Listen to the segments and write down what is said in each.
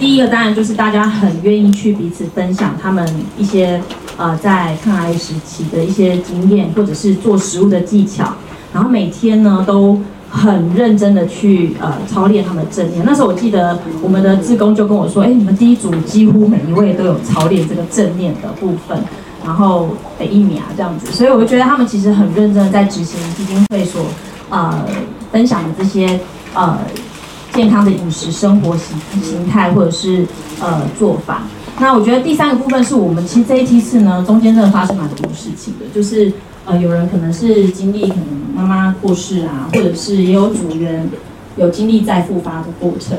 第一个当然就是大家很愿意去彼此分享他们一些呃在抗癌时期的一些经验，或者是做食物的技巧，然后每天呢都很认真的去呃操练他们的正念。那时候我记得我们的志工就跟我说，哎，你们第一组几乎每一位都有操练这个正念的部分，然后每一秒这样子，所以我就觉得他们其实很认真的在执行基金会所呃分享的这些呃。健康的饮食、生活形形态，或者是呃做法。那我觉得第三个部分是我们其实这一批次呢，中间真的发生蛮多事情的，就是呃有人可能是经历可能妈妈过世啊，或者是也有组员有经历再复发的过程，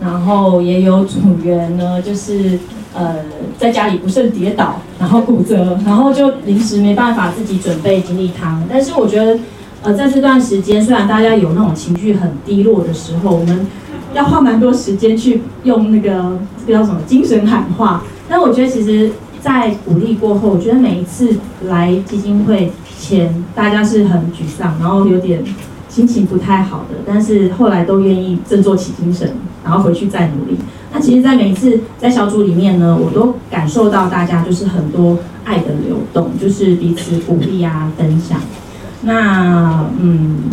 然后也有组员呢，就是呃在家里不慎跌倒，然后骨折，然后就临时没办法自己准备精力汤。但是我觉得。呃，在这段时间，虽然大家有那种情绪很低落的时候，我们要花蛮多时间去用那个这个叫什么精神喊话。但我觉得，其实，在鼓励过后，我觉得每一次来基金会前，大家是很沮丧，然后有点心情不太好的，但是后来都愿意振作起精神，然后回去再努力。那其实，在每一次在小组里面呢，我都感受到大家就是很多爱的流动，就是彼此鼓励啊，分享。那嗯，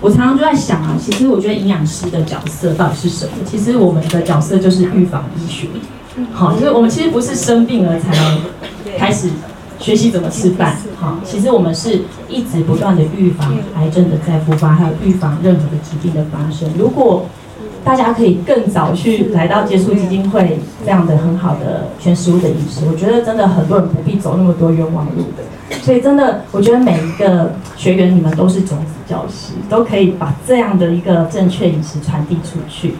我常常就在想啊，其实我觉得营养师的角色到底是什么？其实我们的角色就是预防医学，好，就是我们其实不是生病了才开始学习怎么吃饭，好，其实我们是一直不断的预防癌症的再复发，还有预防任何的疾病的发生。如果大家可以更早去来到接触基金会这样的很好的全食物的饮食，我觉得真的很多人不必走那么多冤枉路的。所以真的，我觉得每一个学员你们都是种子教师，都可以把这样的一个正确饮食传递出去。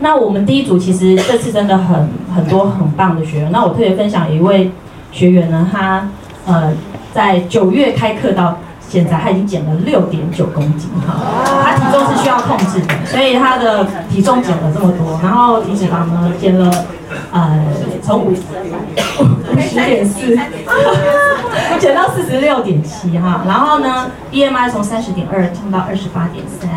那我们第一组其实这次真的很很多很棒的学员。那我特别分享一位学员呢，他呃在九月开课到。现在他已经减了六点九公斤哈，他体重是需要控制的，所以他的体重减了这么多，然后体脂肪呢减了，呃，从五五十点四，减 到四十六点七哈，然后呢，BMI 从三十点二降到二十八点三，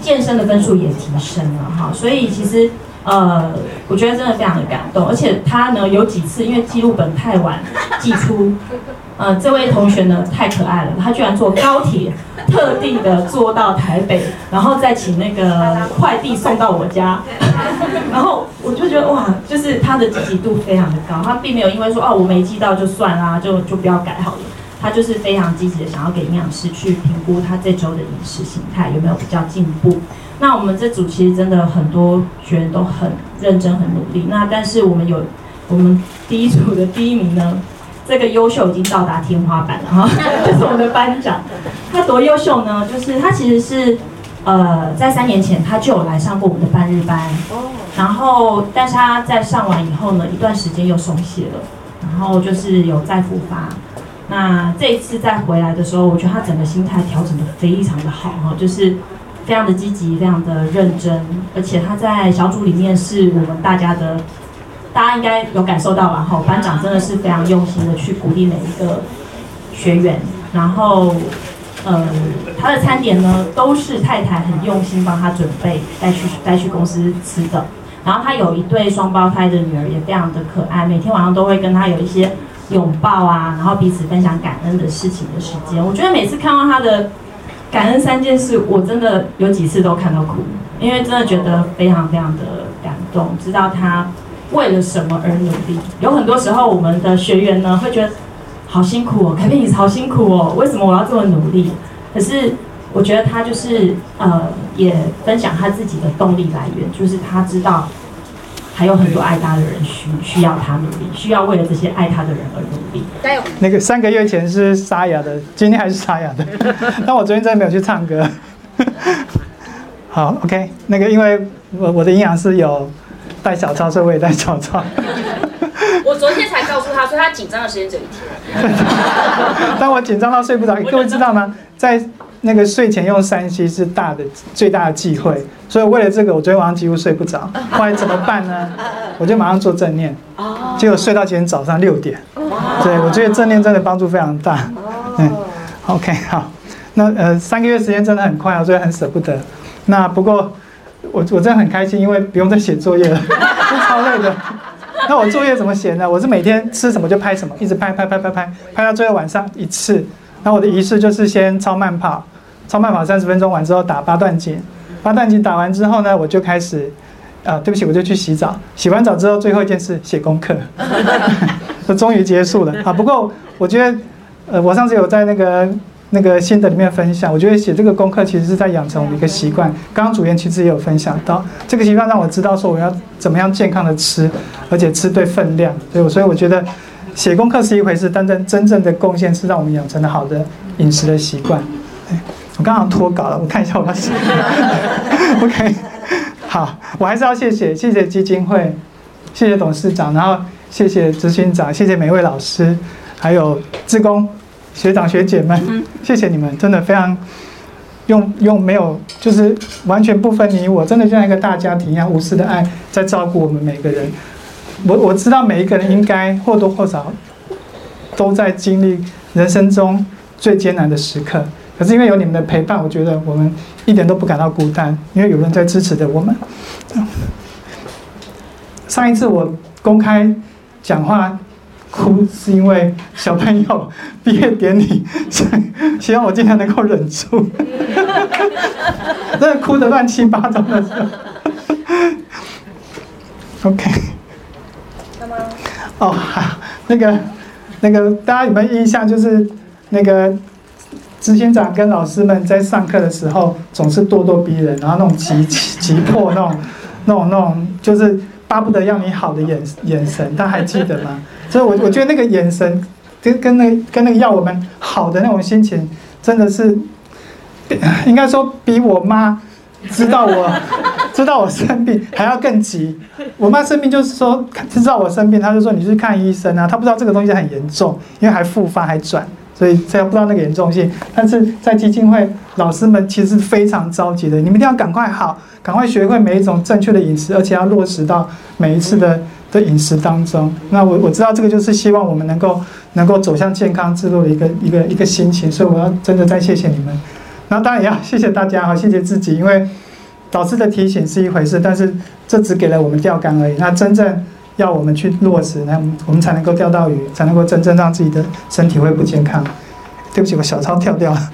健身的分数也提升了哈，所以其实。呃，我觉得真的非常的感动，而且他呢有几次因为记录本太晚寄出，呃，这位同学呢太可爱了，他居然坐高铁特地的坐到台北，然后再请那个快递送到我家，然后我就觉得哇，就是他的积极度非常的高，他并没有因为说哦我没寄到就算啦，就就不要改好了，他就是非常积极的想要给营养师去评估他这周的饮食形态有没有比较进步。那我们这组其实真的很多学员都很认真、很努力。那但是我们有我们第一组的第一名呢，这个优秀已经到达天花板了哈，这是我们的班长。他多优秀呢？就是他其实是呃在三年前他就有来上过我们的半日班，然后但是他在上完以后呢，一段时间又松懈了，然后就是有再复发。那这一次再回来的时候，我觉得他整个心态调整的非常的好哈，就是。非常的积极，非常的认真，而且他在小组里面是我们大家的，大家应该有感受到吧？哈，班长真的是非常用心的去鼓励每一个学员，然后，呃，他的餐点呢都是太太很用心帮他准备带去带去公司吃的，然后他有一对双胞胎的女儿也非常的可爱，每天晚上都会跟他有一些拥抱啊，然后彼此分享感恩的事情的时间，我觉得每次看到他的。感恩三件事，我真的有几次都看到哭，因为真的觉得非常非常的感动，知道他为了什么而努力。有很多时候，我们的学员呢会觉得好辛苦哦，凯宾你好辛苦哦，为什么我要这么努力？可是我觉得他就是呃，也分享他自己的动力来源，就是他知道。还有很多爱他的人需需要他努力，需要为了这些爱他的人而努力。加油！那个三个月前是沙哑的，今天还是沙哑的。但我昨天真的没有去唱歌。好，OK。那个因为我我的营养师有带小抄，所以我也带小抄。我昨天才告诉他，说他紧张的时间只有一天。但我紧张到睡不着，各位知道吗？在那个睡前用三 C 是大的最大的忌讳，所以为了这个，我昨天晚上几乎睡不着。后来怎么办呢？我就马上做正念，结果睡到今天早上六点。对，我觉得正念真的帮助非常大。嗯，OK，好，那呃三个月时间真的很快啊，所以很舍不得。那不过我我真的很开心，因为不用再写作业了，超累的。那我作业怎么写呢？我是每天吃什么就拍什么，一直拍拍拍拍拍，拍到最后晚上一次。然后我的仪式就是先超慢跑，超慢跑三十分钟完之后打八段锦，八段锦打完之后呢，我就开始，啊，对不起，我就去洗澡。洗完澡之后，最后一件事写功课，这终于结束了啊。不过我觉得，呃，我上次有在那个。那个心得里面分享，我觉得写这个功课其实是在养成我们一个习惯。刚刚主任其实也有分享到，这个习惯让我知道说我要怎么样健康的吃，而且吃对分量。所以，所以我觉得写功课是一回事，但真真正的贡献是让我们养成了好的饮食的习惯。我刚刚脱稿了，我看一下我要写。OK，好，我还是要谢谢谢谢基金会，谢谢董事长，然后谢谢执行长，谢谢每位老师，还有志工。学长学姐们，谢谢你们，真的非常用用没有，就是完全不分你我，真的像一个大家庭一样无私的爱在照顾我们每个人。我我知道每一个人应该或多或少都在经历人生中最艰难的时刻，可是因为有你们的陪伴，我觉得我们一点都不感到孤单，因为有人在支持着我们。上一次我公开讲话。哭是因为小朋友毕业典礼，希望我今天能够忍住，真的哭得乱七八糟的。OK。哦，那个那个，大家有没有印象？就是那个执行长跟老师们在上课的时候，总是咄咄逼人，然后那种急急迫那种那种那种，就是巴不得要你好的眼眼神，大家还记得吗？所以，我我觉得那个眼神，跟跟那跟那个要我们好的那种心情，真的是，应该说比我妈知道我 知道我生病还要更急。我妈生病就是说知道我生病，她就说你去看医生啊。她不知道这个东西很严重，因为还复发还转，所以这不知道那个严重性。但是在基金会老师们其实非常着急的，你们一定要赶快好，赶快学会每一种正确的饮食，而且要落实到每一次的。的饮食当中，那我我知道这个就是希望我们能够能够走向健康之路的一个一个一个心情，所以我要真的再谢谢你们，然后当然也要谢谢大家哈，谢谢自己，因为导师的提醒是一回事，但是这只给了我们钓竿而已，那真正要我们去落实，那我们才能够钓到鱼，才能够真正让自己的身体会不健康。对不起，我小抄跳掉了。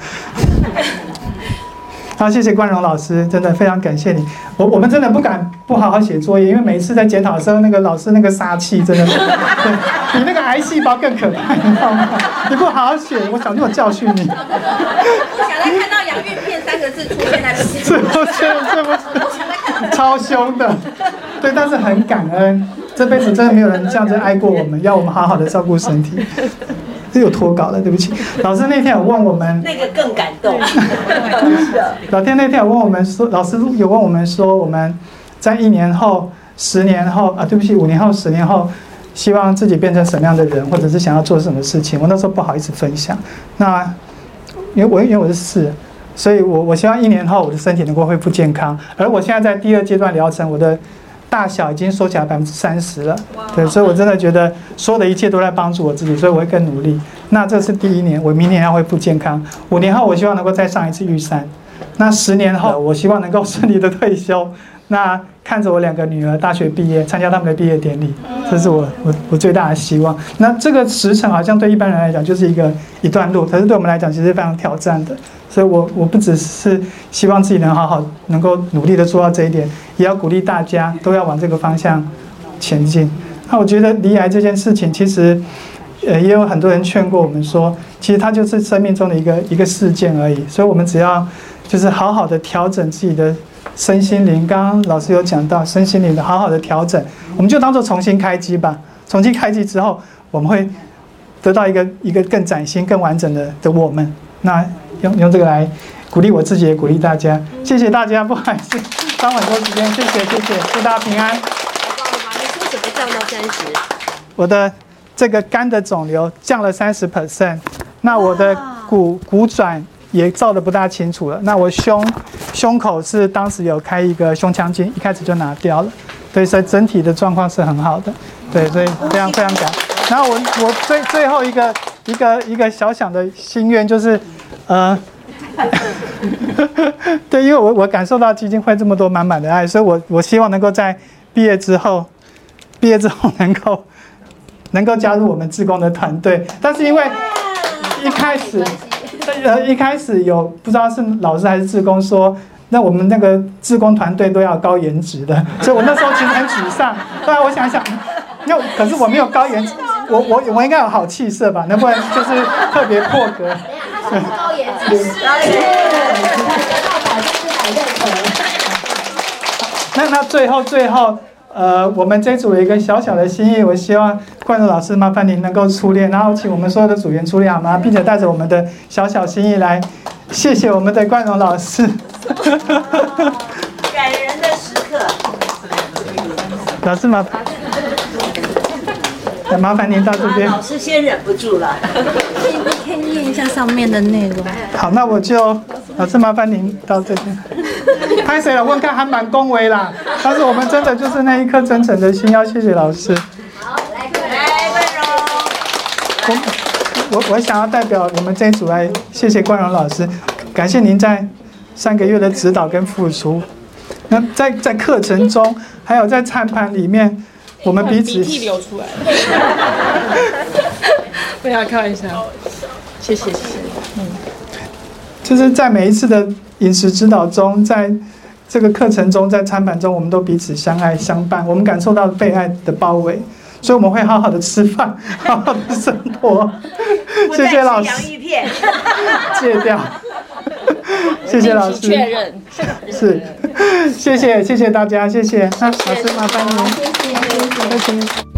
好，谢谢冠荣老师，真的非常感谢你。我我们真的不敢不好好写作业，因为每一次在检讨的时候，那个老师那个杀气真的，比那个癌细胞更可怕，你知道吗？你不好好写，我想就教训你。不想再看到“洋芋片”三个字出现在面前。是 不是？是不是？超凶的，对，但是很感恩，这辈子真的没有人这样子爱过我们，要我们好好的照顾身体。这有脱稿了，对不起。老师那天有问我们，那个更感动。老天那天有问我们说，老师有问我们说，我们在一年后、十年后啊，对不起，五年后、十年后，希望自己变成什么样的人，或者是想要做什么事情。我那时候不好意思分享。那因为我因为我是四，所以我我希望一年后我的身体能够恢复健康。而我现在在第二阶段疗程，我的。大小已经缩起来百分之三十了，对，所以我真的觉得所有的一切都在帮助我自己，所以我会更努力。那这是第一年，我明年要恢复健康。五年后，我希望能够再上一次玉山。那十年后，我希望能够顺利的退休。那看着我两个女儿大学毕业，参加他们的毕业典礼，这是我我我最大的希望。那这个时程好像对一般人来讲就是一个一段路，可是对我们来讲其实非常挑战的。所以，我我不只是希望自己能好好能够努力的做到这一点，也要鼓励大家都要往这个方向前进。那我觉得离癌这件事情，其实呃也有很多人劝过我们说，其实它就是生命中的一个一个事件而已。所以我们只要就是好好的调整自己的。身心灵，刚刚老师有讲到身心灵的好好的调整，我们就当做重新开机吧。重新开机之后，我们会得到一个一个更崭新、更完整的的我们。那用用这个来鼓励我自己，也鼓励大家。谢谢大家，不好意思，耽误很多时间。谢谢，谢谢，祝大家平安。你说什么降到三十？我的这个肝的肿瘤降了三十 percent，那我的骨骨转。也照的不大清楚了。那我胸胸口是当时有开一个胸腔镜，一开始就拿掉了。对，所以整体的状况是很好的。对，所以非常非常感。然后我我最最后一个一个一个小小的心愿就是，呃，对，因为我我感受到基金会这么多满满的爱，所以我我希望能够在毕业之后，毕业之后能够能够加入我们志工的团队。但是因为一开始，呃，一开始有不知道是老师还是志工说，那我们那个志工团队都要高颜值的，所以我那时候其实很沮丧。后来我想想，那可是我没有高颜值，我我我应该有好气色吧？能不能就是特别破格？他是高颜值，高颜值，百分之百认可。那那最后最后，呃，我们这组有一个小小的心意，我希望冠荣老师麻烦您能够出列，然后请我们所有的组员出列好吗？并且带着我们的小小心意来，谢谢我们的冠荣老师。感人的时刻。老师麻烦，那 麻烦您到这边。老师先忍不住了。可以念一下上面的内容。好，那我就老师麻烦您到这边。拍谁了？问看还蛮恭维啦，但是我们真的就是那一颗真诚的心，要谢谢老师。好，来，来，温柔。我我我想要代表我们这一组来谢谢冠荣老师，感谢您在三个月的指导跟付出。那在在课程中，还有在餐盘里面，我们彼此鼻涕流出来了。不要开玩笑，谢谢谢谢。嗯就是在每一次的饮食指导中，在这个课程中，在餐盘中，我们都彼此相爱相伴，我们感受到被爱的包围，所以我们会好好的吃饭，好好的生活。谢谢老师，洋芋片。戒掉。谢谢老师，确认。是，谢谢谢谢大家，谢谢。那老师麻烦您，谢谢，谢谢。谢谢。